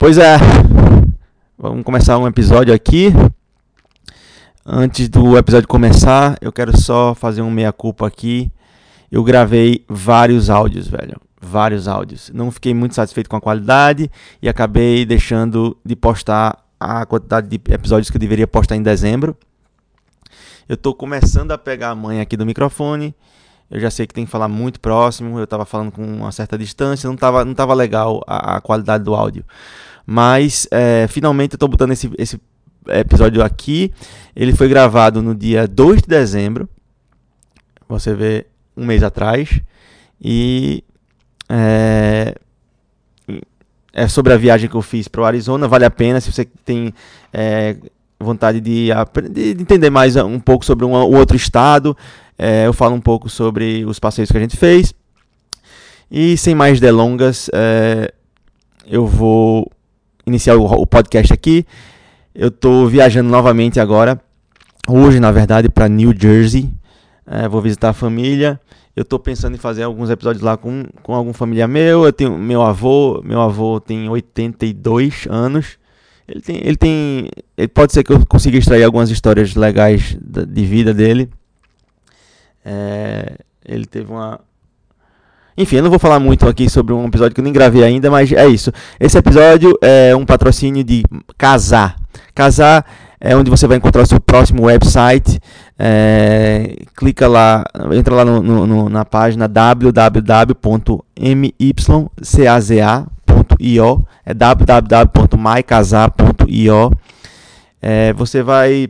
Pois é, vamos começar um episódio aqui. Antes do episódio começar, eu quero só fazer um meia-culpa aqui. Eu gravei vários áudios, velho. Vários áudios. Não fiquei muito satisfeito com a qualidade e acabei deixando de postar a quantidade de episódios que eu deveria postar em dezembro. Eu tô começando a pegar a manha aqui do microfone. Eu já sei que tem que falar muito próximo. Eu tava falando com uma certa distância. Não tava, não tava legal a, a qualidade do áudio. Mas é, finalmente eu estou botando esse, esse episódio aqui. Ele foi gravado no dia 2 de dezembro. Você vê um mês atrás. E é, é sobre a viagem que eu fiz para o Arizona. Vale a pena se você tem é, vontade de, de, entender mais um pouco sobre um, um outro estado. É, eu falo um pouco sobre os passeios que a gente fez. E sem mais delongas, é, eu vou iniciar o, o podcast aqui. Eu estou viajando novamente agora, hoje na verdade, para New Jersey. É, vou visitar a família. Eu estou pensando em fazer alguns episódios lá com, com algum familiar meu. Eu tenho meu avô, meu avô tem 82 anos. Ele tem, ele tem, ele pode ser que eu consiga extrair algumas histórias legais de vida dele. É, ele teve uma, enfim, eu não vou falar muito aqui sobre um episódio que eu nem gravei ainda, mas é isso. Esse episódio é um patrocínio de Casar. Casar é onde você vai encontrar o seu próximo website. É, clica lá, entra lá no, no, na página www.mycaza.io, é www.mycasar.io. É, você vai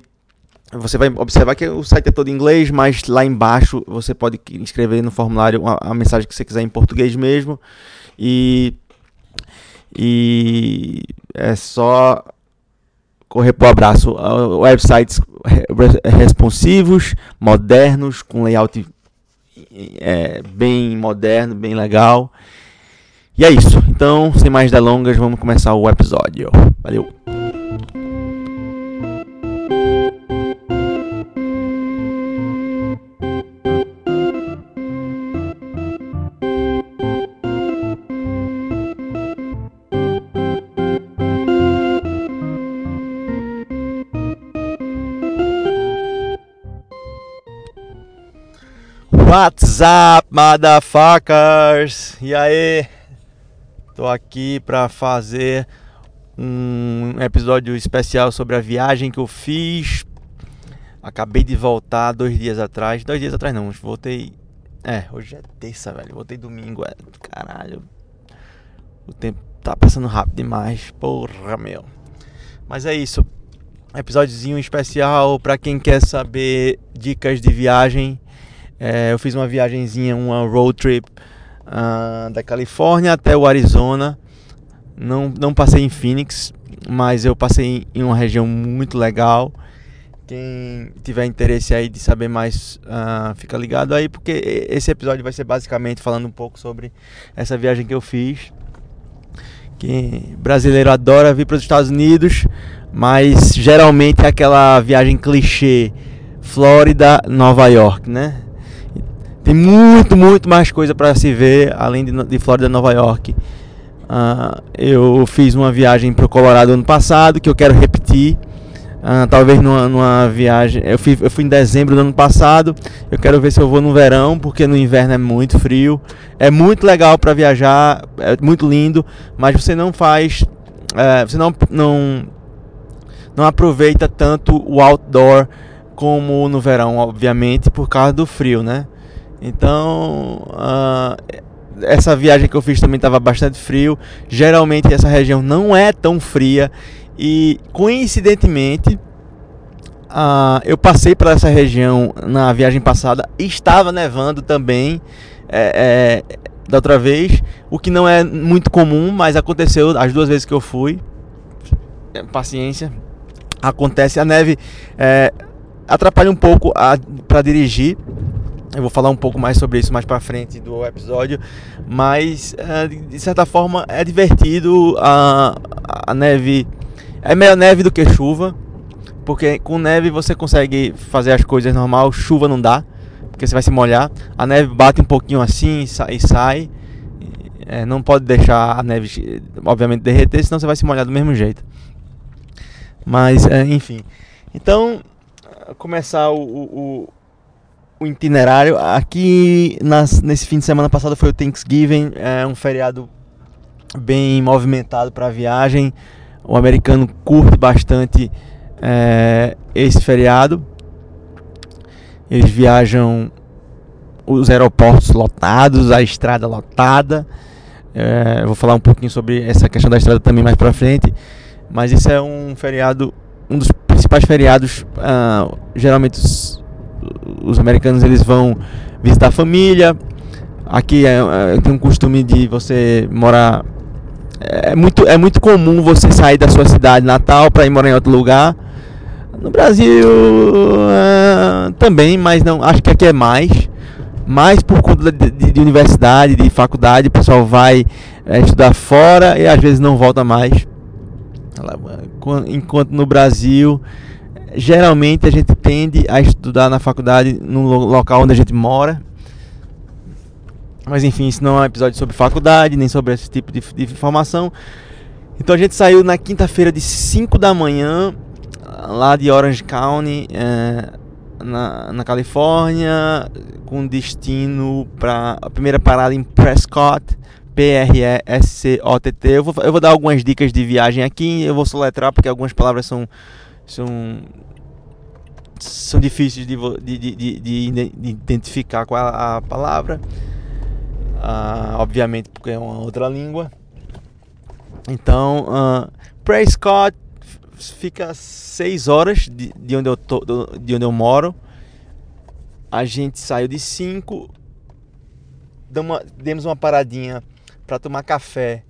você vai observar que o site é todo em inglês, mas lá embaixo você pode escrever no formulário a, mensagem que você quiser em português mesmo. E, e é só correr pro abraço. Websites responsivos, modernos, com layout é, bem moderno, bem legal. E é isso. Então, sem mais delongas, vamos começar o episódio. Valeu! What's up, motherfuckers? E aí? Tô aqui pra fazer um episódio especial sobre a viagem que eu fiz. Acabei de voltar dois dias atrás. Dois dias atrás não, voltei. É, hoje é terça, velho. Voltei domingo, é. Caralho. O tempo tá passando rápido demais. Porra, meu. Mas é isso. Episódiozinho especial para quem quer saber dicas de viagem é, eu fiz uma viagemzinha, uma road trip uh, da Califórnia até o Arizona. Não, não passei em Phoenix, mas eu passei em uma região muito legal. Quem tiver interesse aí de saber mais, uh, fica ligado aí, porque esse episódio vai ser basicamente falando um pouco sobre essa viagem que eu fiz. Que brasileiro adora vir para os Estados Unidos, mas geralmente é aquela viagem clichê, Flórida, Nova York, né? Tem muito, muito mais coisa para se ver além de, de Flórida Nova York. Uh, eu fiz uma viagem para o Colorado ano passado que eu quero repetir. Uh, talvez numa, numa, viagem. Eu fui, eu fui em dezembro do ano passado. Eu quero ver se eu vou no verão, porque no inverno é muito frio. É muito legal para viajar, é muito lindo, mas você não faz. É, você não, não, não aproveita tanto o outdoor como no verão, obviamente, por causa do frio, né? Então, uh, essa viagem que eu fiz também estava bastante frio. Geralmente essa região não é tão fria e coincidentemente uh, eu passei por essa região na viagem passada. Estava nevando também é, é, da outra vez, o que não é muito comum, mas aconteceu as duas vezes que eu fui. Paciência, acontece. A neve é, atrapalha um pouco para dirigir eu vou falar um pouco mais sobre isso mais para frente do episódio, mas eh, de certa forma é divertido a, a neve é melhor neve do que chuva, porque com neve você consegue fazer as coisas normal, chuva não dá, porque você vai se molhar. A neve bate um pouquinho assim e sai, É, não pode deixar a neve, obviamente, derreter, senão você vai se molhar do mesmo jeito. Mas, é, enfim. Então, começar o, o, o itinerário. Aqui, nas, nesse fim de semana passado, foi o Thanksgiving, é um feriado bem movimentado para viagem. O americano curte bastante é, esse feriado. Eles viajam os aeroportos lotados, a estrada lotada. É, vou falar um pouquinho sobre essa questão da estrada também mais para frente. Mas esse é um feriado, um dos principais feriados. Uh, geralmente os, os, americanos eles vão visitar a família. Aqui é, é, tem um costume de você morar. É muito, é muito comum você sair da sua cidade natal para ir morar em outro lugar. No Brasil uh, também, mas não acho que aqui é mais. Mais por conta de, de, de universidade, de faculdade, o pessoal vai é, estudar fora e às vezes não volta mais. Enquanto no Brasil, geralmente a gente tende a estudar na faculdade no local onde a gente mora. Mas enfim, isso não é um episódio sobre faculdade, nem sobre esse tipo de, de informação. Então a gente saiu na quinta-feira de 5 da manhã, lá de Orange County, é, na, na Califórnia, com destino para a primeira parada em Prescott, P-R-E-S-C-O-T-T. Eu vou, eu vou dar algumas dicas de viagem aqui, eu vou soletrar porque algumas palavras são, são, são difíceis de, de, de, de, de identificar qual é a palavra. Uh, obviamente porque é uma outra língua. Então, uh, Prescott fica 6 horas de, de, onde eu tô, de onde eu moro. A gente saiu de 5, demos uma paradinha para tomar café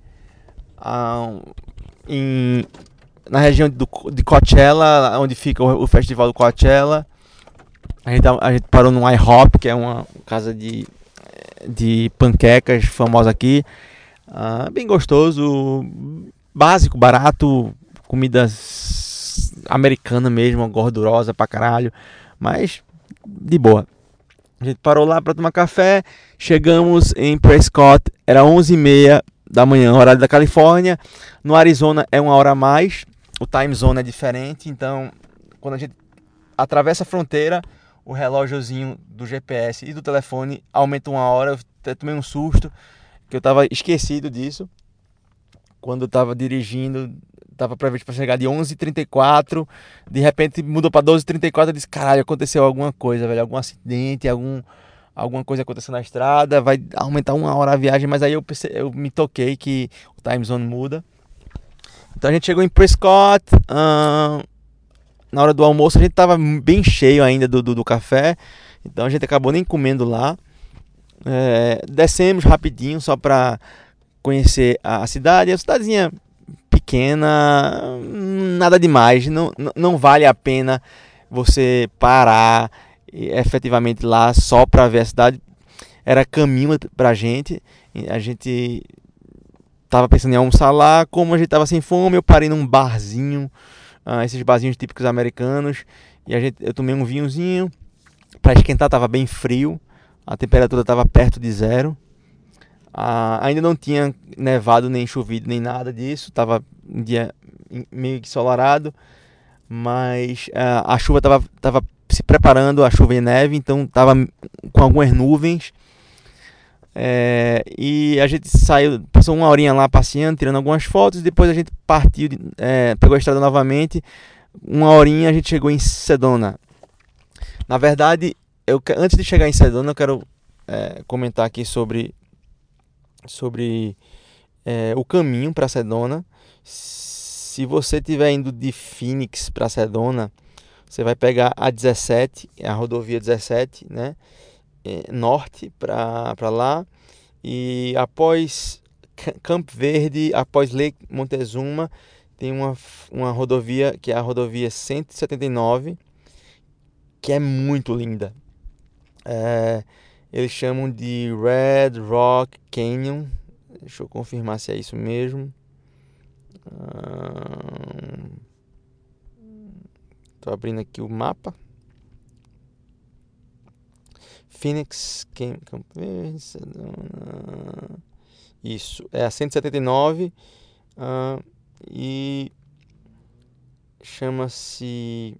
uh, em, na região do, de Coachella, onde fica o, o, festival do Coachella. A gente, a gente parou no IHOP, que é uma casa de, de panquecas famosa aqui. Uh, bem gostoso, básico, barato, comida americana mesmo, gordurosa pra caralho, mas de boa. A gente parou lá para tomar café, chegamos em Prescott, era 11h30 da manhã, horário da Califórnia. No Arizona é uma hora a mais, o time zone é diferente, então quando a gente atravessa a fronteira, o relógiozinho do GPS e do telefone aumenta uma hora. Eu até tomei um susto, que eu estava esquecido disso. Quando eu estava dirigindo tava previsto para chegar de 11h34, de repente mudou para 12h34, eu disse, caralho, aconteceu alguma coisa, velho, algum acidente, algum, alguma coisa aconteceu na estrada, vai aumentar uma hora a viagem, mas aí eu, eu me toquei que o time zone muda. Então a gente chegou em Prescott, uh, na hora do almoço a gente tava bem cheio ainda do, do, do café, então a gente acabou nem comendo lá. É, descemos rapidinho só para conhecer a cidade, a cidadezinha pequena, nada demais, não, não vale a pena você parar efetivamente lá só para ver a cidade. Era caminho pra gente, a gente tava pensando em almoçar lá, como a gente tava sem fome, eu parei num barzinho, uh, esses barzinhos típicos americanos, e a gente, eu tomei um vinhozinho, para esquentar tava bem frio, a temperatura tava perto de zero. Ah, ainda não tinha nevado nem chovido nem nada disso, estava um dia meio que ensolarado, mas ah, a chuva estava tava se preparando, a chuva e neve, então estava com algumas nuvens. É, e a gente saiu, passou uma horinha lá passeando, tirando algumas fotos, depois a gente partiu, é, pegou a estrada novamente. Uma horinha a gente chegou em Sedona. Na verdade, eu, antes de chegar em Sedona, eu quero é, comentar aqui sobre sobre é, o caminho para Sedona. Se você estiver indo de Phoenix para Sedona, você vai pegar a 17, a rodovia 17, né? É, norte para lá. E após Campo Verde, após Lake Montezuma, tem uma, uma rodovia que é a rodovia 179, que é muito linda. É, eles chamam de Red Rock Canyon. Deixa eu confirmar se é isso mesmo. Estou abrindo aqui o mapa. Phoenix, Verde, Isso, é a 179 uh, e chama-se.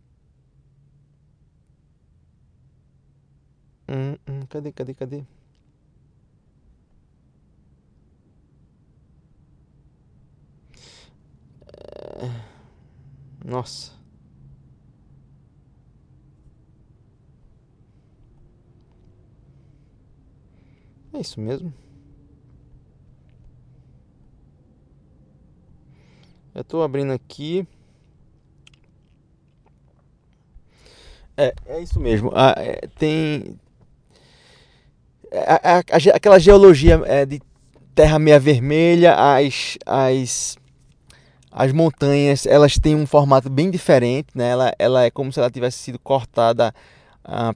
Hum, hum, cadê, cadê, cadê? É... Nossa. É isso mesmo. Eu tô abrindo aqui. É, é isso mesmo. Ah, é, tem. A, a, a, aquela geologia é, de terra meia vermelha, as, as, as montanhas, elas têm um formato bem diferente, né? Ela, ela é como se ela tivesse sido cortada ah,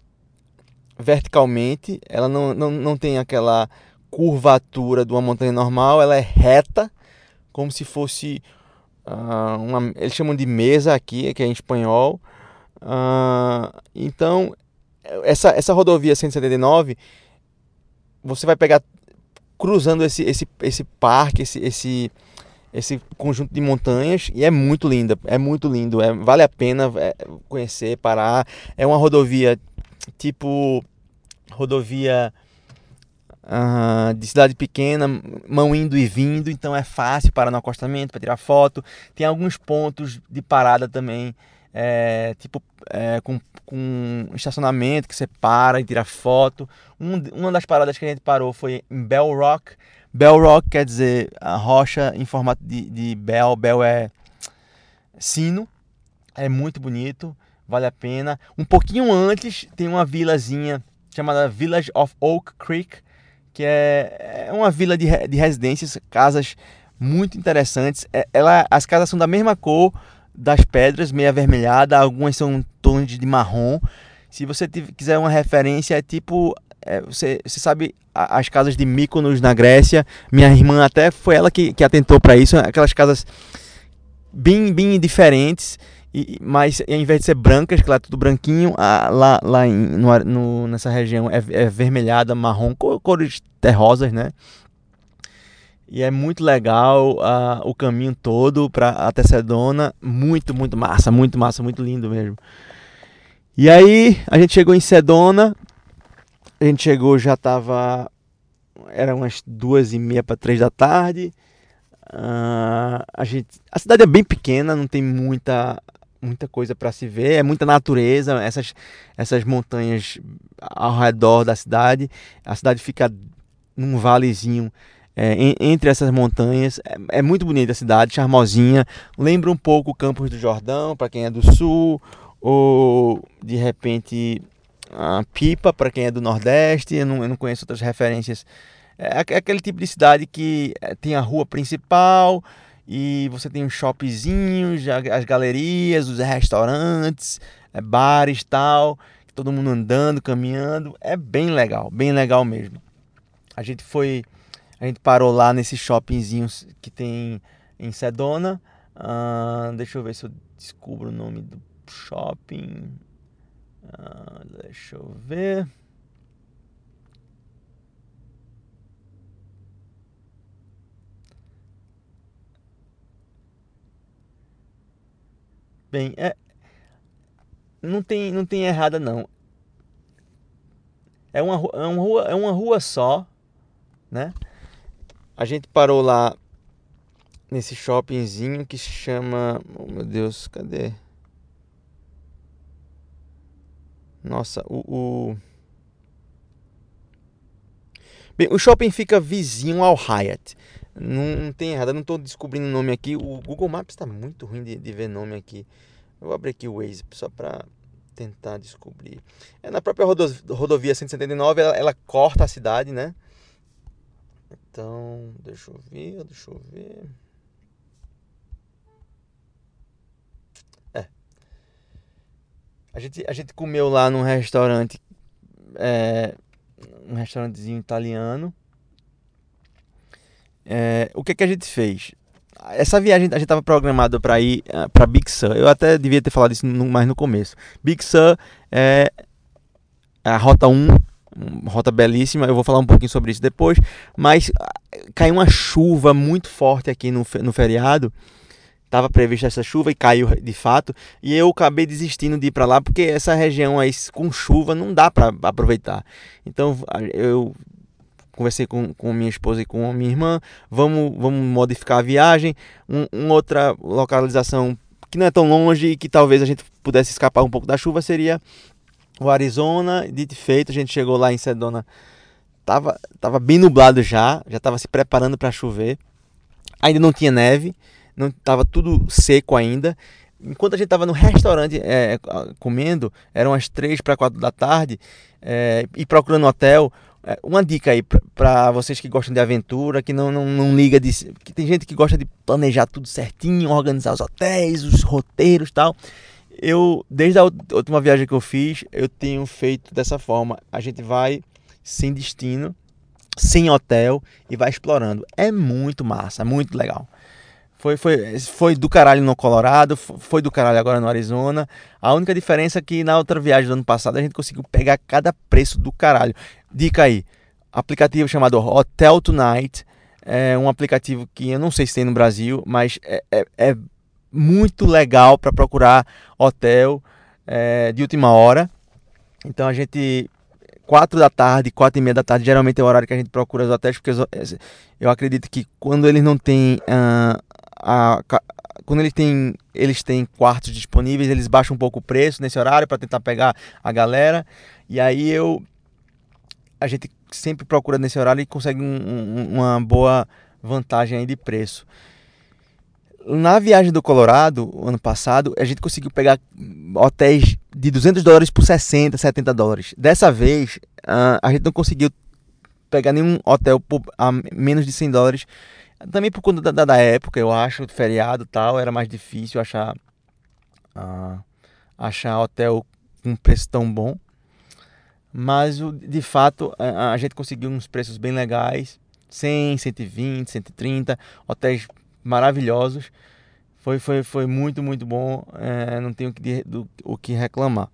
verticalmente. Ela não, não, não tem aquela curvatura de uma montanha normal, ela é reta, como se fosse uh, uma, eles chamam de mesa aqui, que é em espanhol. Uh, então, essa, essa rodovia 179, você vai pegar cruzando esse, esse, esse parque, esse, esse, esse conjunto de montanhas e é muito linda, é muito lindo, é, vale a pena é, conhecer, parar. É uma rodovia tipo rodovia uh, de cidade pequena, mão indo e vindo, então é fácil parar no acostamento para tirar foto. Tem alguns pontos de parada também, é, tipo é, com, com estacionamento que você para e tira foto. Um, uma das paradas que a gente parou foi em Bell Rock. Bell Rock quer dizer a rocha em formato de, de bell. Bell é sino. É muito bonito, vale a pena. Um pouquinho antes tem uma vilazinha chamada Village of Oak Creek, que é, é uma vila de, de residências, casas muito interessantes. É, ela, as casas são da mesma cor das pedras, meio avermelhada, algumas são tons de marrom. Se você quiser uma referência, é tipo é, você, você, sabe as casas de Mykonos na Grécia. Minha irmã até foi ela que, que atentou para isso. Aquelas casas bem, bem diferentes. E, mas ao invés de ser brancas, que lá é tudo branquinho, lá, lá em, no, no, nessa região é, é vermelhada, marrom, cores terrosas, né? E é muito legal uh, o caminho todo para até Sedona. Muito, muito massa, muito massa, muito lindo mesmo. E aí a gente chegou em Sedona. A gente chegou, já tava. Era umas duas e meia para três da tarde. Uh, a, gente, a cidade é bem pequena, não tem muita muita coisa para se ver, é muita natureza, essas, essas montanhas ao redor da cidade. A cidade fica num valezinho é, em, entre essas montanhas. É, é, muito bonita a cidade, charmosinha. Lembra um pouco Campos do Jordão, para quem é do sul, ou de repente a Pipa, para quem é do Nordeste. Eu não, eu não conheço outras referências. É, é aquele tipo de cidade que é, tem a rua principal e você tem os shoppingzinhos, as galerias, os restaurantes, é, bares tal, todo mundo andando, caminhando, é bem legal, bem legal mesmo. A gente foi, a gente parou lá nesses shoppingzinhos que tem em Sedona. Uh, deixa eu ver se eu descubro o nome do shopping. Uh, deixa eu ver. Bem, é, não tem, não tem errada não. É uma, é uma rua, é uma rua só, né? A gente parou lá nesse shoppingzinho que se chama, oh meu Deus, cadê? Nossa, o, o... Bem, o shopping fica vizinho ao Hyatt. Não, não tem errado, eu não estou descobrindo o nome aqui. O Google Maps está muito ruim de, de, ver nome aqui. Eu vou abrir aqui o Waze só para tentar descobrir. É na própria rodo, rodovia 179, ela, ela, corta a cidade, né? Então, deixa eu ver, deixa eu ver. É. A gente, a gente comeu lá num restaurante, é, um restaurantezinho italiano. É, o que, é que a gente fez? Essa viagem a gente estava programado para ir uh, para Big Sur. Eu até devia ter falado isso no, mais no começo. Big Sur é a rota 1 uh, uma rota belíssima. Eu vou falar um pouquinho sobre isso depois. Mas ah, caiu uma chuva muito forte aqui no, no feriado. Estava prevista essa chuva e caiu de fato. E eu acabei desistindo de ir para lá porque essa região aí com chuva não dá para aproveitar. Então eu conversei com, com minha esposa e com minha irmã. Vamos, vamos modificar a viagem. Um, uma outra localização que não é tão longe e que talvez a gente pudesse escapar um pouco da chuva seria o Arizona. Dito feito, a gente chegou lá em Sedona. Tava, tava bem nublado já, já estava se preparando para chover. Ainda não tinha neve, não tava tudo seco ainda. Enquanto a gente estava no restaurante é, comendo, eram as três para quatro da tarde, é, e procurando hotel, é, uma dica aí para vocês que gostam de aventura, que não, não, não liga de. que tem gente que gosta de planejar tudo certinho, organizar os hotéis, os roteiros tal. Eu, desde a última viagem que eu fiz, eu tenho feito dessa forma. A gente vai sem destino, sem hotel e vai explorando. É muito massa, é muito legal. Foi, foi, foi do caralho no Colorado, foi do caralho agora no Arizona. A única diferença é que na outra viagem do ano passado a gente conseguiu pegar cada preço do caralho. Dica aí, aplicativo chamado Hotel Tonight. É um aplicativo que eu não sei se tem no Brasil, mas é, é, é muito legal para procurar hotel é, de última hora. Então a gente 4 da tarde, 4 e meia da tarde, geralmente é o horário que a gente procura os hotéis, porque eu acredito que quando eles não têm uh, a, quando eles têm, eles têm quartos disponíveis, eles baixam um pouco o preço nesse horário para tentar pegar a galera. E aí eu a gente sempre procura nesse horário e consegue um, um, uma boa vantagem aí de preço. Na viagem do Colorado, ano passado, a gente conseguiu pegar hotéis de 200 dólares por 60, 70 dólares. Dessa vez, uh, a gente não conseguiu pegar nenhum hotel por, a menos de 100 dólares também por conta da, da época, eu acho, feriado tal, era mais difícil achar, uh, achar hotel com preço tão bom. Mas de fato a, gente conseguiu uns preços bem legais, 100, 120, 130, hotéis maravilhosos. Foi, foi, foi muito, muito bom, é, não tenho que, do, o que reclamar.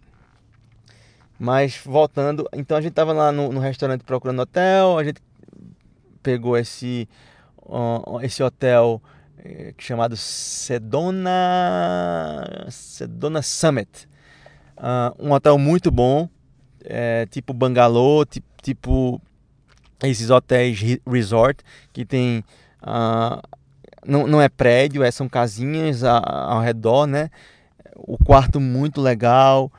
Mas voltando, então a gente estava lá no, no restaurante procurando hotel, a gente pegou esse esse hotel é, chamado Sedona Sedona Summit. Uh, um hotel muito bom, é, tipo bangalô, tipo, tipo, esses hotéis resort que tem uh, não, não é prédio, é, são casinhas ao redor, né? O quarto muito legal,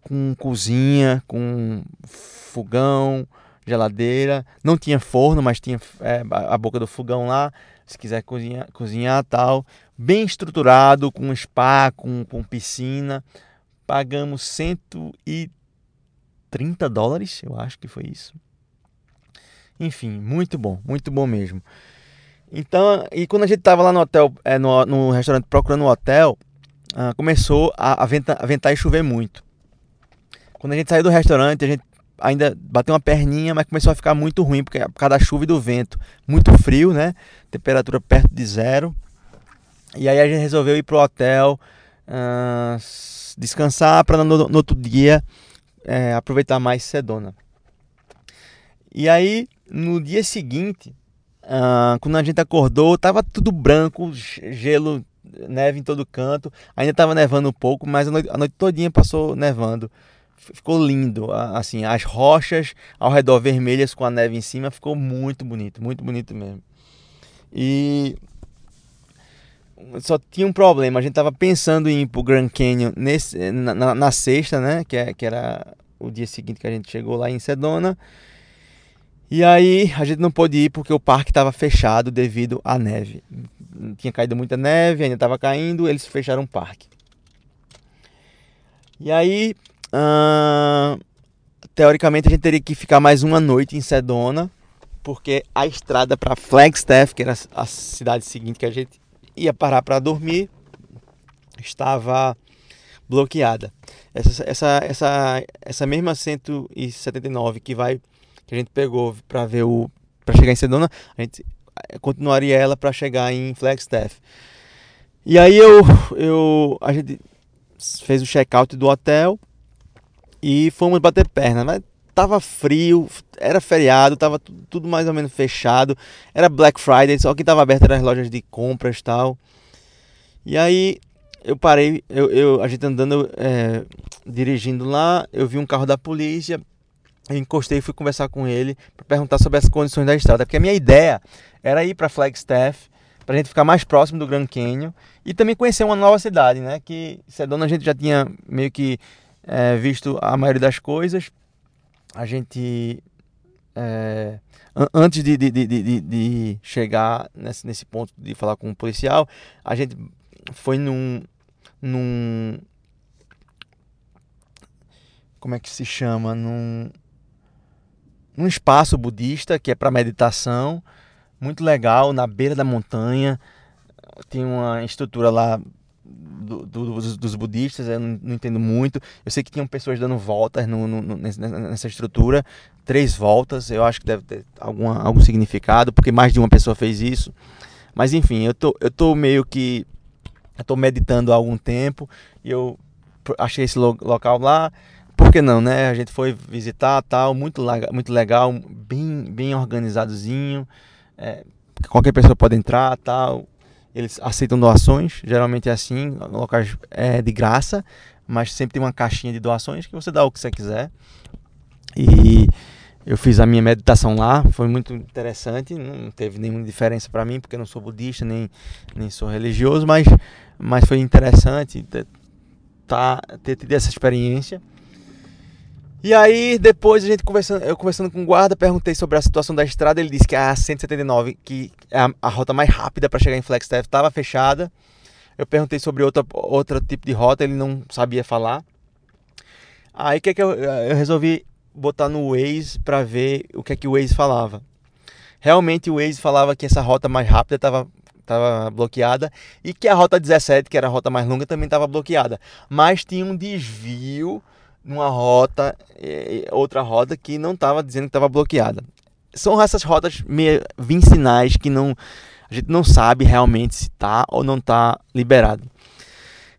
com cozinha, com fogão, geladeira. Não tinha forno, mas tinha é, a boca do fogão lá. Se quiser cozinhar, cozinhar tal. Bem estruturado, com spa, com, com piscina. Pagamos 130 dólares, eu acho que foi isso. Enfim, muito bom, muito bom mesmo. Então, e quando a gente tava lá no hotel, é, no, no restaurante procurando um hotel, ah, começou a, a, ventar, a ventar e chover muito. Quando a gente saiu do restaurante, a gente ainda bateu uma perninha, mas começou a ficar muito ruim porque por causa da chuva e do vento. Muito frio, né? Temperatura perto de zero. E aí a gente resolveu ir pro hotel, uh, descansar para no, no, outro dia é, aproveitar mais Sedona. E aí no dia seguinte, uh, quando a gente acordou, tava tudo branco, gelo, neve em todo canto. Ainda tava nevando um pouco, mas a noite, a noite todinha passou nevando ficou lindo. Assim, as rochas ao redor vermelhas com a neve em cima ficou muito bonito, muito bonito mesmo. E só tinha um problema, a gente tava pensando em ir pro Grand Canyon nesse, na, na, na sexta, né? Que, é, que era o dia seguinte que a gente chegou lá em Sedona. E aí a gente não pôde ir porque o parque estava fechado devido à neve. Tinha caído muita neve, ainda estava caindo, eles fecharam o parque. E aí teoricamente a gente teria que ficar mais uma noite em Sedona, porque a estrada para Flagstaff, que era a cidade seguinte que a gente ia parar para dormir, estava bloqueada. Essa, essa, essa, essa mesma 179 que vai que a gente pegou para ver o para chegar em Sedona, a gente eh, continuaria ela para chegar em Flagstaff. E aí eu eu a gente fez o check-out do hotel e fomos bater perna. Mas tava frio, era feriado, tava tudo mais ou menos fechado. Era Black Friday, só que tava aberto eram as lojas de compras e tal. E aí eu parei, eu, eu a gente andando, é, dirigindo lá, eu vi um carro da polícia, eu encostei e fui conversar com ele para perguntar sobre as condições da estrada, porque a minha ideia era ir para Flagstaff, para a gente ficar mais próximo do Grand Canyon e também conhecer uma nova cidade, né? Que Sedona a gente já tinha meio que é, visto a maioria das coisas. A gente é, antes de, de, de, de, chegar nesse, nesse ponto de falar com o um policial, a gente foi num, num como é que se chama? Num, num espaço budista que é para meditação muito legal na beira da montanha. Tem uma estrutura lá do, do, dos, dos, budistas, eu não, não, entendo muito. Eu sei que tinham pessoas dando voltas no, no, nessa estrutura, três voltas. Eu acho que deve ter alguma, algum significado, porque mais de uma pessoa fez isso. Mas enfim, eu tô, eu tô meio que eu tô meditando há algum tempo e eu achei esse local lá. Por que não, né? A gente foi visitar, tal, muito, muito legal, bem, bem organizadozinho. É, qualquer pessoa pode entrar, tal. Eles aceitam doações, geralmente é assim, locais é de graça, mas sempre tem uma caixinha de doações que você dá o que você quiser. E eu fiz a minha meditação lá, foi muito interessante, não teve nenhuma diferença para mim, porque eu não sou budista nem, nem sou religioso, mas, mas foi interessante ter, tá, ter tido essa experiência. E aí, depois a gente conversando, eu conversando com o guarda, perguntei sobre a situação da estrada, ele disse que a 179, que é a, a rota mais rápida para chegar em Flagstaff, estava fechada. Eu perguntei sobre outra, outro tipo de rota, ele não sabia falar. Aí que, é que eu, eu resolvi botar no Waze para ver o que é que o Waze falava. Realmente o Waze falava que essa rota mais rápida estava tava bloqueada e que a rota 17, que era a rota mais longa, também estava bloqueada. Mas tinha um desvio numa rota, outra rota que não estava dizendo que estava bloqueada. São essas rotas meio vicinais que não a gente não sabe realmente se está ou não está liberado.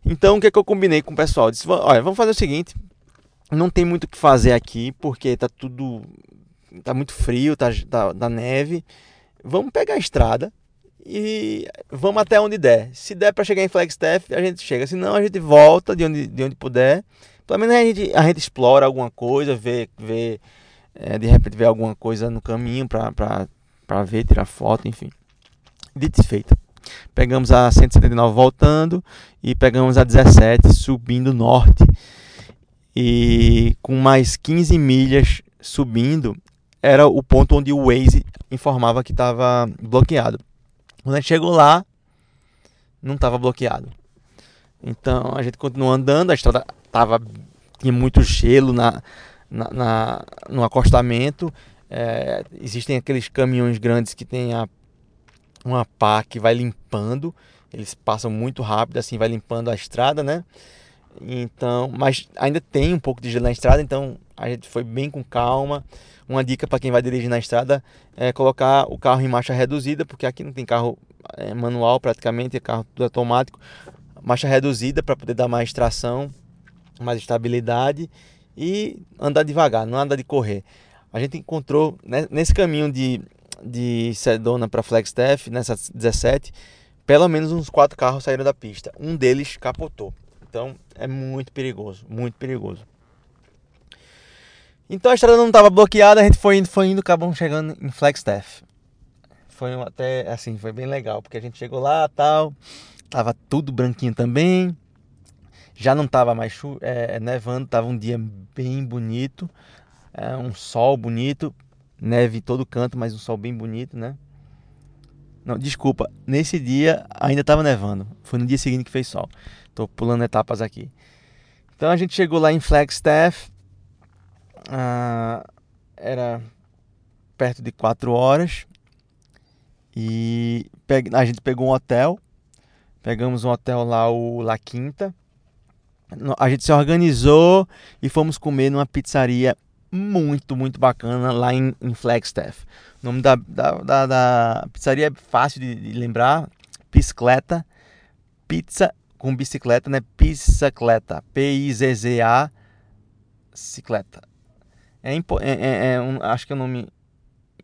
Então o que, é que eu combinei com o pessoal? Disse, olha, vamos fazer o seguinte, não tem muito o que fazer aqui, porque tá tudo. tá muito frio, tá, tá, tá neve. Vamos pegar a estrada e vamos até onde der. Se der para chegar em Flagstaff, a gente chega. Se não, a gente volta de onde, de onde puder. Pelo menos a gente, a gente explora alguma coisa, vê, vê é, de repente vê alguma coisa no caminho para ver, tirar foto, enfim. Dito e feito. Pegamos a 179 voltando e pegamos a 17 subindo norte e com mais 15 milhas subindo era o ponto onde o Waze informava que estava bloqueado. Quando a gente chegou lá, não estava bloqueado. Então a gente continuou andando, a estrada tava, tinha muito gelo na, na, na no acostamento. É, existem aqueles caminhões grandes que tem a, uma pá que vai limpando. Eles passam muito rápido, assim, vai limpando a estrada, né? Então, mas ainda tem um pouco de gelo na estrada, então a gente foi bem com calma. Uma dica para quem vai dirigir na estrada é colocar o carro em marcha reduzida, porque aqui não tem carro é, manual praticamente, é carro tudo automático. Marcha reduzida para poder dar mais tração, mais estabilidade e andar devagar, não andar de correr. A gente encontrou né, nesse caminho de, de Sedona para Flagstaff, nessa 17, pelo menos uns quatro carros saíram da pista. Um deles capotou. Então é muito perigoso, muito perigoso. Então a estrada não estava bloqueada, a gente foi indo, foi indo, acabamos chegando em Flagstaff. Foi até assim, foi bem legal, porque a gente chegou lá, tal, tava tudo branquinho também. Já não tava mais é, nevando, tava um dia bem bonito, é, um sol bonito, neve todo canto, mas um sol bem bonito, né? Não, desculpa, nesse dia ainda tava nevando. Foi no dia seguinte que fez sol. Tô pulando etapas aqui. Então a gente chegou lá em Flagstaff. Ah, era perto de 4 horas. E a gente pegou um hotel. Pegamos um hotel lá, o La Quinta. A gente se organizou e fomos comer numa pizzaria muito, muito bacana lá em, em Flagstaff. O nome da, da, da, da pizzaria é fácil de, de lembrar. Piscleta Pizza com bicicleta, né? Bicicleta. P-I-Z-Z-A. Bicicleta. É, é, é, é um, acho que é um nome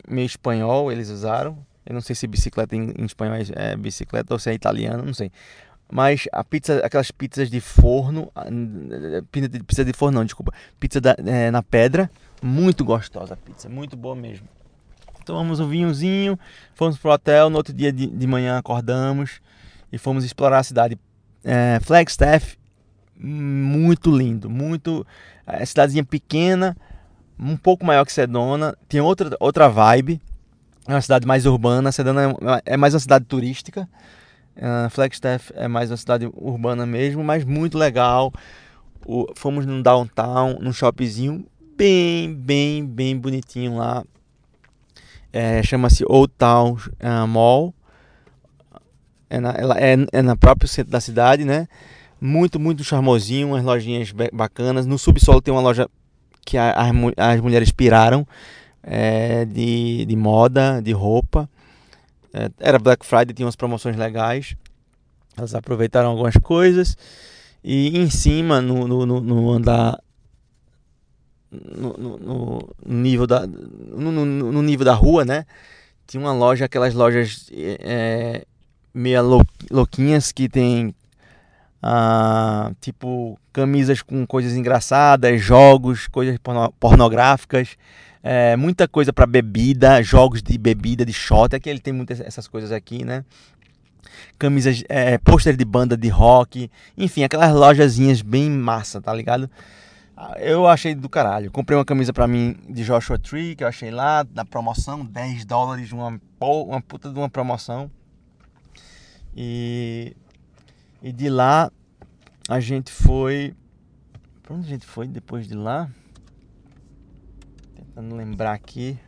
meio espanhol, eles usaram. Eu não sei se bicicleta em, em espanhol é bicicleta ou se é italiano, não sei. Mas a pizza, aquelas pizzas de forno, pizza de forno não, desculpa, pizza da, é, na pedra, muito gostosa a pizza, muito boa mesmo. Tomamos um vinhozinho, fomos pro hotel, no outro dia de, de manhã acordamos e fomos explorar a cidade. É, Flagstaff, muito lindo, muito. É, cidadezinha pequena, um pouco maior que Sedona, tem outra, outra vibe, é uma cidade mais urbana, Sedona é, é mais uma cidade turística. Uh, Flagstaff é mais uma cidade urbana mesmo, mas muito legal. O, fomos num downtown, num shoppingzinho bem, bem, bem bonitinho lá. É, Chama-se Old Town uh, Mall. É na, é, é na própria centro da cidade, né? Muito, muito charmosinho, umas lojinhas bacanas. No subsolo tem uma loja que a, as, as mulheres piraram é, de, de moda, de roupa. É, era Black Friday, tinha umas promoções legais. Elas aproveitaram algumas coisas. E em cima, no, no, no andar. No, no, nível da, no, no, nível da rua, né? Tinha uma loja, aquelas lojas é, meia louquinhas que tem ah, tipo camisas com coisas engraçadas, jogos, coisas pornográficas é, muita coisa para bebida, jogos de bebida, de shot, que ele tem muitas essas coisas aqui, né? Camisas, é, pôster de banda de rock, enfim, aquelas lojazinhas bem massa, tá ligado? Eu achei do caralho. Comprei uma camisa pra mim de Joshua Tree, que eu achei lá, na promoção, 10 dólares, uma, uma puta de uma promoção. E, e de lá a gente foi. Pra onde a gente foi depois de lá? Tentando lembrar aqui.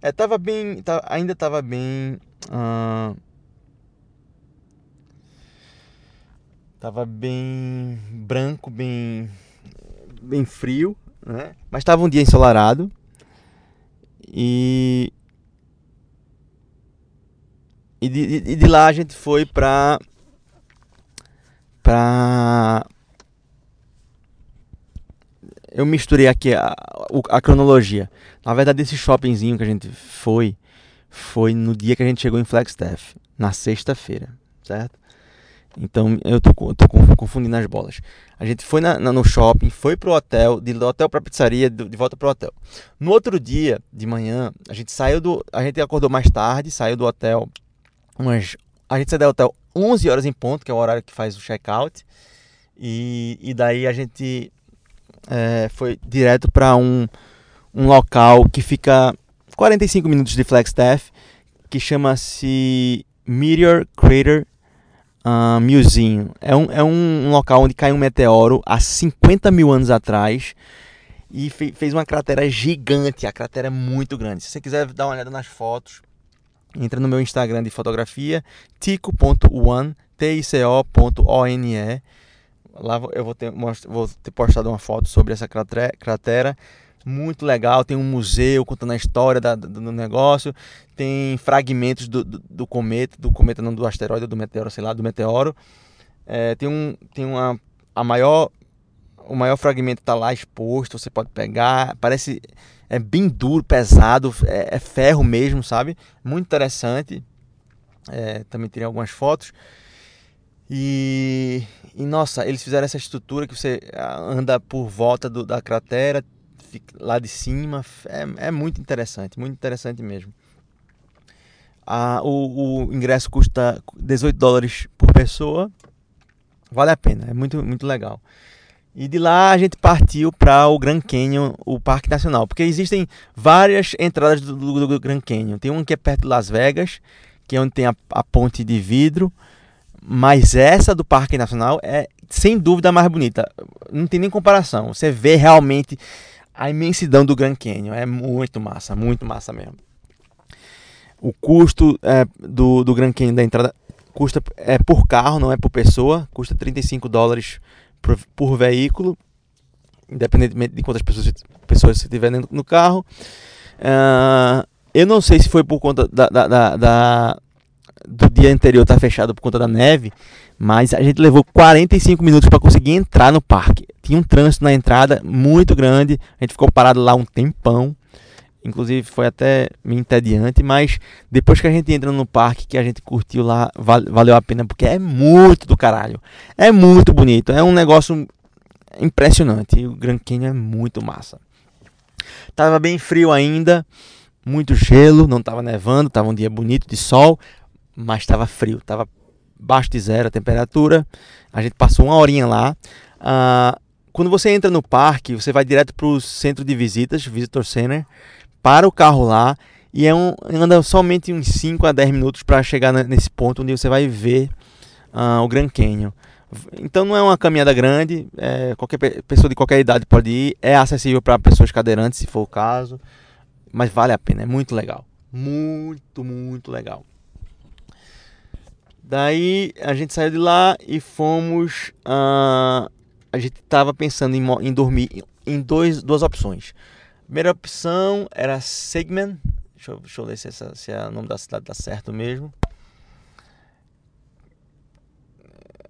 É, tava bem. Ainda tava bem. Uh, tava bem branco, bem. bem frio, né? Mas tava um dia ensolarado. E. E de, de, de lá a gente foi pra. pra eu misturei aqui a, a, cronologia. Na verdade, esse shoppingzinho que a gente foi, foi no dia que a gente chegou em Flagstaff, na sexta-feira, certo? Então eu tô, tô, confundindo as bolas. A gente foi na, na, no shopping, foi pro hotel, de hotel pra pizzaria, de, de, volta pro hotel. No outro dia, de manhã, a gente saiu do. A gente acordou mais tarde, saiu do hotel umas. A gente saiu do hotel 11 horas em ponto, que é o horário que faz o check-out. E, e daí a gente é, foi direto para um, um local que fica 45 minutos de Flagstaff, que chama-se Meteor Crater uh, Museum. É um, é um local onde caiu um meteoro há 50 mil anos atrás e fe fez uma cratera gigante. A cratera é muito grande. Se você quiser dar uma olhada nas fotos, entra no meu Instagram de fotografia, tico.one, T-I-C-O.one Lá eu vou ter, vou ter postado uma foto sobre essa cratera. Muito legal, tem um museu contando a história da, do, negócio, tem fragmentos do, do, do, cometa, do cometa não do asteroide, do meteoro, sei lá, do meteoro. É, tem um, tem uma, a maior, o maior fragmento está lá exposto, você pode pegar, parece, é bem duro, pesado, é, é ferro mesmo, sabe? Muito interessante. É, também tirei algumas fotos. E, e, nossa, eles fizeram essa estrutura que você ah, anda por volta do, da cratera, lá de cima. É, é, muito interessante, muito interessante mesmo. Ah, o, o, ingresso custa 18 dólares por pessoa. Vale a pena, é muito, muito legal. E de lá a gente partiu para o Grand Canyon, o Parque Nacional, porque existem várias entradas do, do, do Grand Canyon. Tem um que é perto de Las Vegas, que é onde tem a, a ponte de vidro. Mas essa do Parque Nacional é sem dúvida a mais bonita. Não tem nem comparação. Você vê realmente a imensidão do Grand Canyon. É muito massa, muito massa mesmo. O custo é, do, do Grand Canyon da entrada custa é por carro, não é por pessoa. Custa 35 dólares por, por veículo, independentemente de quantas pessoas, pessoas você tiver no carro. Uh, eu não sei se foi por conta da, da, da, da do dia anterior tá fechado por conta da neve, mas a gente levou 45 minutos para conseguir entrar no parque. tinha um trânsito na entrada muito grande. A gente ficou parado lá um tempão. Inclusive foi até meio entediante, mas depois que a gente entra no parque, que a gente curtiu lá, valeu a pena, porque é muito do caralho. É muito bonito, é um negócio impressionante. O Grand Canyon é muito massa. Tava bem frio ainda, muito gelo, não tava nevando, tava um dia bonito de sol, mas estava frio, tava baixo de zero a temperatura. A gente passou uma horinha lá. Ah, quando você entra no parque, você vai direto para o centro de visitas, Visitor Center para o carro lá e é um, anda somente uns 5 a 10 minutos para chegar nesse ponto onde você vai ver uh, o Grand Canyon. Então não é uma caminhada grande, é, qualquer pessoa de qualquer idade pode ir, é acessível para pessoas cadeirantes se for o caso, mas vale a pena, é muito legal, muito, muito legal. Daí a gente saiu de lá e fomos. Uh, a gente estava pensando em, em dormir em dois, duas opções. Primeira opção era Segment. Deixa eu, deixa eu se, essa, se é o nome da cidade tá certo mesmo.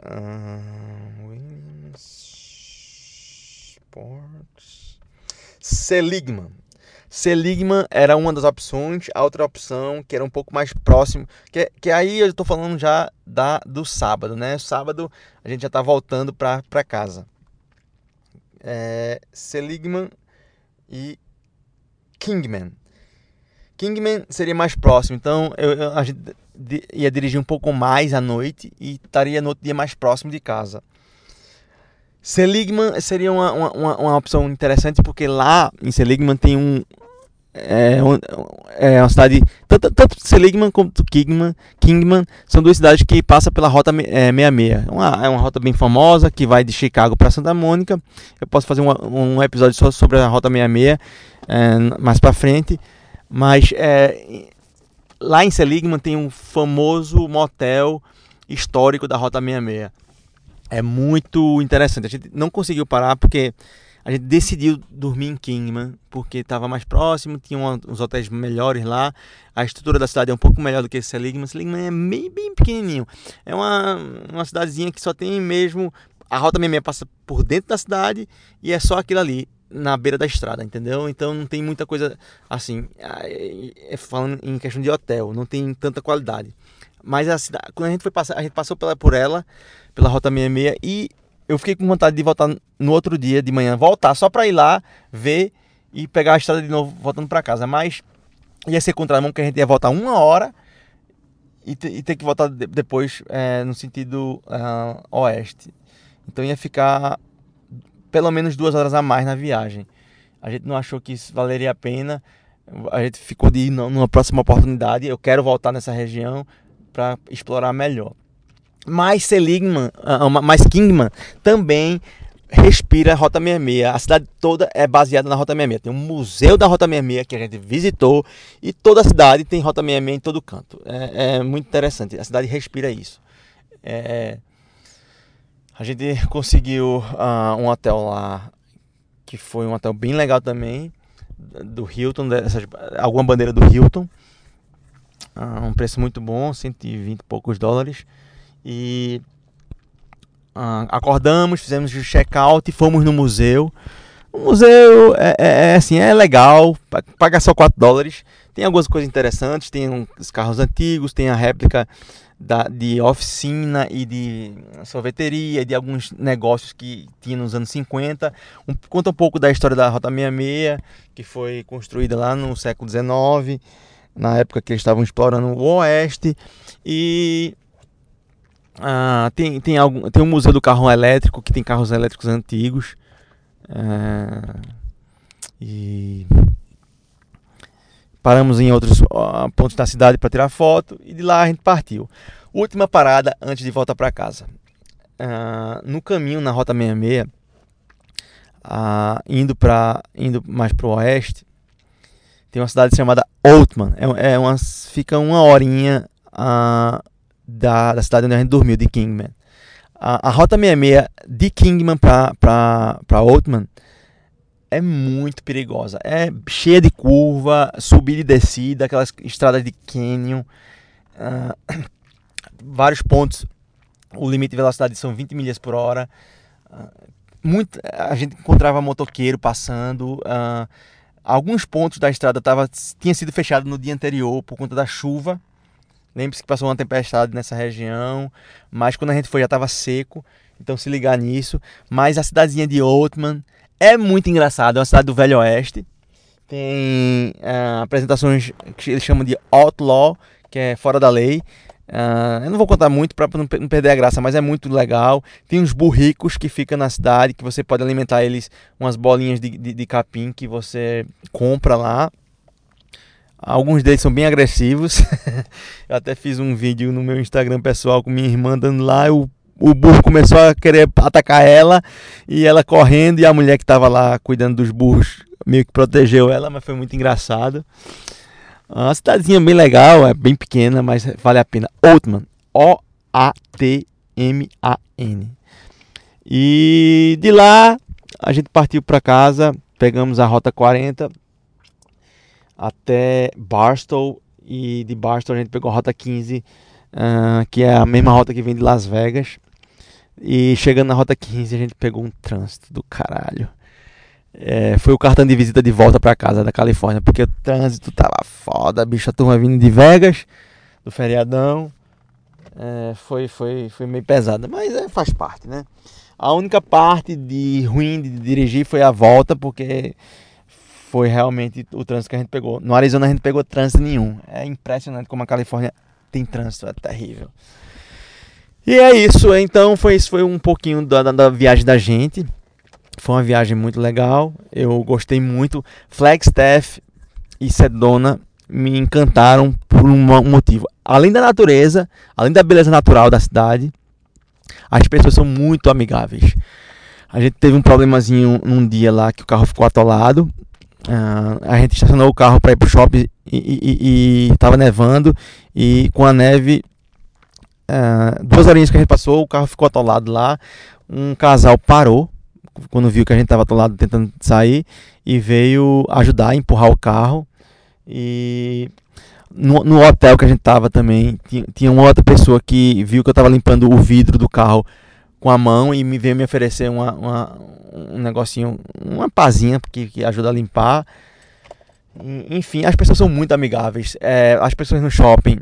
Uh, Sports. Seligman. Seligman era uma das opções, a outra opção que era um pouco mais próximo, que, que aí eu estou falando já da do sábado, né? Sábado a gente já está voltando para casa. É, Seligman e Kingman. Kingman seria mais próximo, então eu, eu, a gente ia dirigir um pouco mais à noite e estaria no outro dia mais próximo de casa. Seligman seria uma, uma, uma opção interessante porque lá em Seligman tem um, é, é uma cidade tanto, tanto Seligman como Kingman, Kingman são duas cidades que passam pela rota é, 66 uma, é uma rota bem famosa que vai de Chicago para Santa Mônica eu posso fazer um, um episódio só sobre a rota 66 é, mais para frente. Mas é, lá em Seligman tem um famoso motel histórico da Rota 66. É muito interessante. A gente não conseguiu parar porque a gente decidiu dormir em Kingman porque estava mais próximo, tinha uns hotéis melhores lá. A estrutura da cidade é um pouco melhor do que Seligman. Seligman é bem, pequenininho. É uma, uma cidadezinha que só tem mesmo. A Rota 66 passa por dentro da cidade e é só aquilo ali na beira da estrada, entendeu? Então não tem muita coisa assim, é, falando em questão de hotel, não tem tanta qualidade. Mas a cidade, quando a gente foi passar, a gente passou pela, por ela, pela rota 66 e eu fiquei com vontade de voltar no outro dia de manhã, voltar só para ir lá ver e pegar a estrada de novo voltando para casa, mas ia ser contramão que a gente ia voltar uma hora e, e ter que voltar de, depois é, no sentido uh, oeste. Então ia ficar pelo menos duas horas a mais na viagem. A gente não achou que isso valeria a pena. A gente ficou de ir numa próxima oportunidade. Eu quero voltar nessa região para explorar melhor. Mas Seligman, ah, mas Kingman também respira a Rota 66. A cidade toda é baseada na Rota 66. Tem um museu da Rota 66 que a gente visitou e toda a cidade tem Rota 66 em todo canto. É, é muito interessante. A cidade respira isso. É, a gente conseguiu uh, um hotel lá que foi um hotel bem legal também, do Hilton, alguma bandeira do Hilton. Uh, um preço muito bom, 120 e poucos dólares. E uh, acordamos, fizemos o check-out e fomos no museu. O museu é, é, é, assim, é legal, paga só 4 dólares. Tem algumas coisas interessantes, tem os carros antigos, tem a réplica da, de oficina e de sorveteria, de alguns negócios que tinha nos anos 50. Um, conta um pouco da história da Rota 66, que foi construída lá no século 19, na época que eles estavam explorando o Oeste. E ah, tem, tem, algum, tem um museu do carro elétrico, que tem carros elétricos antigos. Ah, e Paramos em outros pontos da cidade para tirar foto e de lá a gente partiu. Última parada antes de voltar para casa. Uh, no caminho na Rota 66, uh, indo, pra, indo mais para o oeste, tem uma cidade chamada Oldman. É, é uma, fica uma horinha uh, da, da cidade onde a gente dormiu, de Kingman. a Rota 66 de Kingman para Oldman é muito perigosa. É cheia de curva, subida e descida, aquelas estradas de canyon. Uh, vários pontos. O limite de velocidade são 20 milhas por hora. Uh, muito, a gente encontrava motoqueiro passando. Uh, alguns pontos da estrada tava, tinha sido fechado no dia anterior por conta da chuva. Lembre-se que passou uma tempestade nessa região, mas quando a gente foi já estava seco, então se ligar nisso. Mas a cidadezinha de Oatman é muito engraçada, é uma cidade do Velho Oeste. Tem uh, apresentações que eles chamam de Outlaw, que é fora da lei. Uh, eu não vou contar muito para não perder a graça, mas é muito legal. Tem uns burricos que ficam na cidade, que você pode alimentar eles umas bolinhas de, de, de capim que você compra lá. Alguns deles são bem agressivos. eu até fiz um vídeo no meu Instagram pessoal com minha irmã dando lá. O, o burro começou a querer atacar ela e ela correndo. E a mulher que estava lá cuidando dos burros meio que protegeu ela, mas foi muito engraçado. Uma cidadezinha bem legal, é bem pequena, mas vale a pena. Oatman, O-A-T-M-A-N. E de lá a gente partiu para casa, pegamos a rota 40 até Barstow e de Barstow a gente pegou a rota 15, uh, ah, que é a mesma rota que vem de Las Vegas. E chegando na rota 15 a gente pegou um trânsito do caralho. É, foi o cartão de visita de volta para casa da Califórnia, porque o trânsito tava foda, bicho, a turma vindo de Vegas, do feriadão. É, foi, foi, foi meio pesada, mas é, faz parte, né? A única parte de ruim de dirigir foi a volta, porque foi realmente o trânsito que a gente pegou. No Arizona a gente pegou trânsito nenhum. É impressionante como a Califórnia tem trânsito, é terrível. E é isso, então foi isso foi um pouquinho da, da, da viagem da gente. Foi uma viagem muito legal. Eu gostei muito. Flagstaff e Sedona me encantaram por um motivo. Além da natureza, além da beleza natural da cidade, as pessoas são muito amigáveis. A gente teve um problemazinho num dia lá que o carro ficou atolado. Uh, a gente estacionou o carro para ir pro shopping e, estava nevando. E com a neve, uh, duas horinhas que a gente passou, o carro ficou atolado lá. Um casal parou quando viu que a gente estava lado tentando sair e veio ajudar a empurrar o carro. E no, no hotel que a gente estava também, tinha, tinha uma outra pessoa que viu que eu estava limpando o vidro do carro com a mão e me veio me oferecer uma, uma um negocinho, uma pazinha que, que ajuda a limpar. Enfim, as pessoas são muito amigáveis. É, as pessoas no shopping,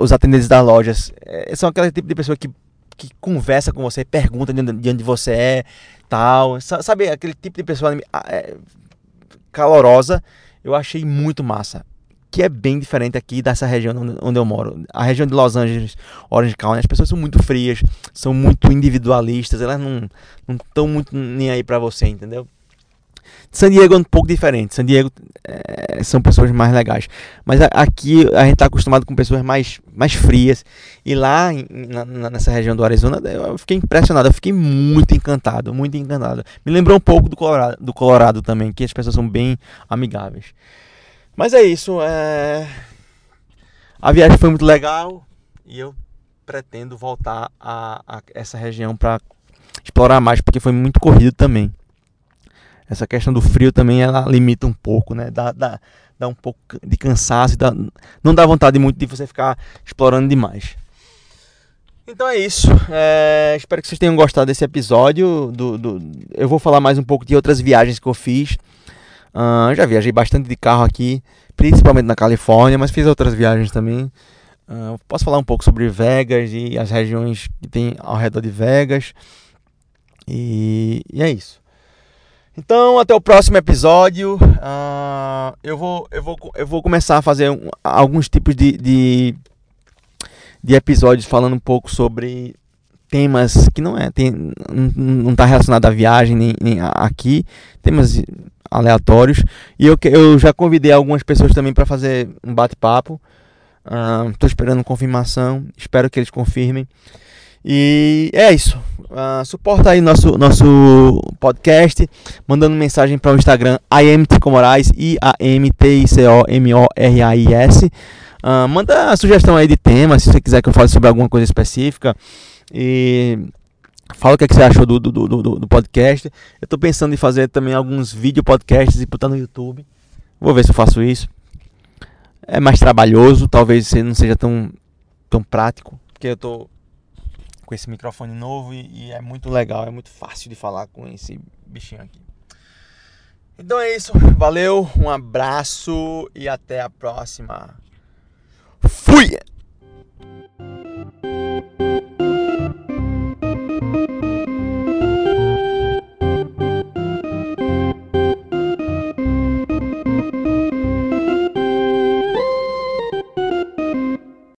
os atendentes das lojas, é, são aquele tipo de pessoa que, que conversa com você, pergunta de onde você é, tal. Sabe, aquele tipo de pessoa é, calorosa, eu achei muito massa. Que é bem diferente aqui dessa região onde eu moro. A região de Los Angeles, Orange County, as pessoas são muito frias, são muito individualistas, elas não estão muito nem aí pra você, entendeu? San Diego é um pouco diferente. San Diego é, são pessoas mais legais. Mas aqui a gente está acostumado com pessoas mais, mais frias. E lá na, nessa região do Arizona eu fiquei impressionado. Eu fiquei muito encantado. Muito encantado. Me lembrou um pouco do Colorado, do Colorado também, que as pessoas são bem amigáveis. Mas é isso. É... A viagem foi muito legal. E eu pretendo voltar a, a essa região para explorar mais, porque foi muito corrido também essa questão do frio também ela limita um pouco, né? Dá, dá, dá um pouco de cansaço, dá, não dá vontade muito de você ficar explorando demais. Então é isso. É, espero que vocês tenham gostado desse episódio. Do, do, eu vou falar mais um pouco de outras viagens que eu fiz. Uh, já viajei bastante de carro aqui, principalmente na Califórnia, mas fiz outras viagens também. Uh, posso falar um pouco sobre Vegas e as regiões que tem ao redor de Vegas. E, e é isso. Então, até o próximo episódio. Uh, eu, vou, eu, vou, eu vou começar a fazer um, alguns tipos de, de, de, episódios falando um pouco sobre temas que não é tem, não está relacionado à viagem nem, nem aqui, temas aleatórios. E eu, eu já convidei algumas pessoas também para fazer um bate-papo. Estou uh, esperando confirmação, espero que eles confirmem. E é isso. Uh, suporta aí nosso, nosso podcast, mandando mensagem para o Instagram IMTComorais, I-A-M-T-I-C-O-M-O-R-A-I-S. Uh, manda a sugestão aí de tema, se você quiser que eu fale sobre alguma coisa específica. E Fala o que, é que você achou do, do, do, do, podcast. Eu tô pensando em fazer também alguns vídeo podcasts e botar no YouTube. Vou ver se eu faço isso. É mais trabalhoso, talvez não seja tão, tão prático, porque eu tô com esse microfone novo e, e é muito legal, é muito fácil de falar com esse bichinho aqui. Então é isso, valeu, um abraço e até a próxima. Fui!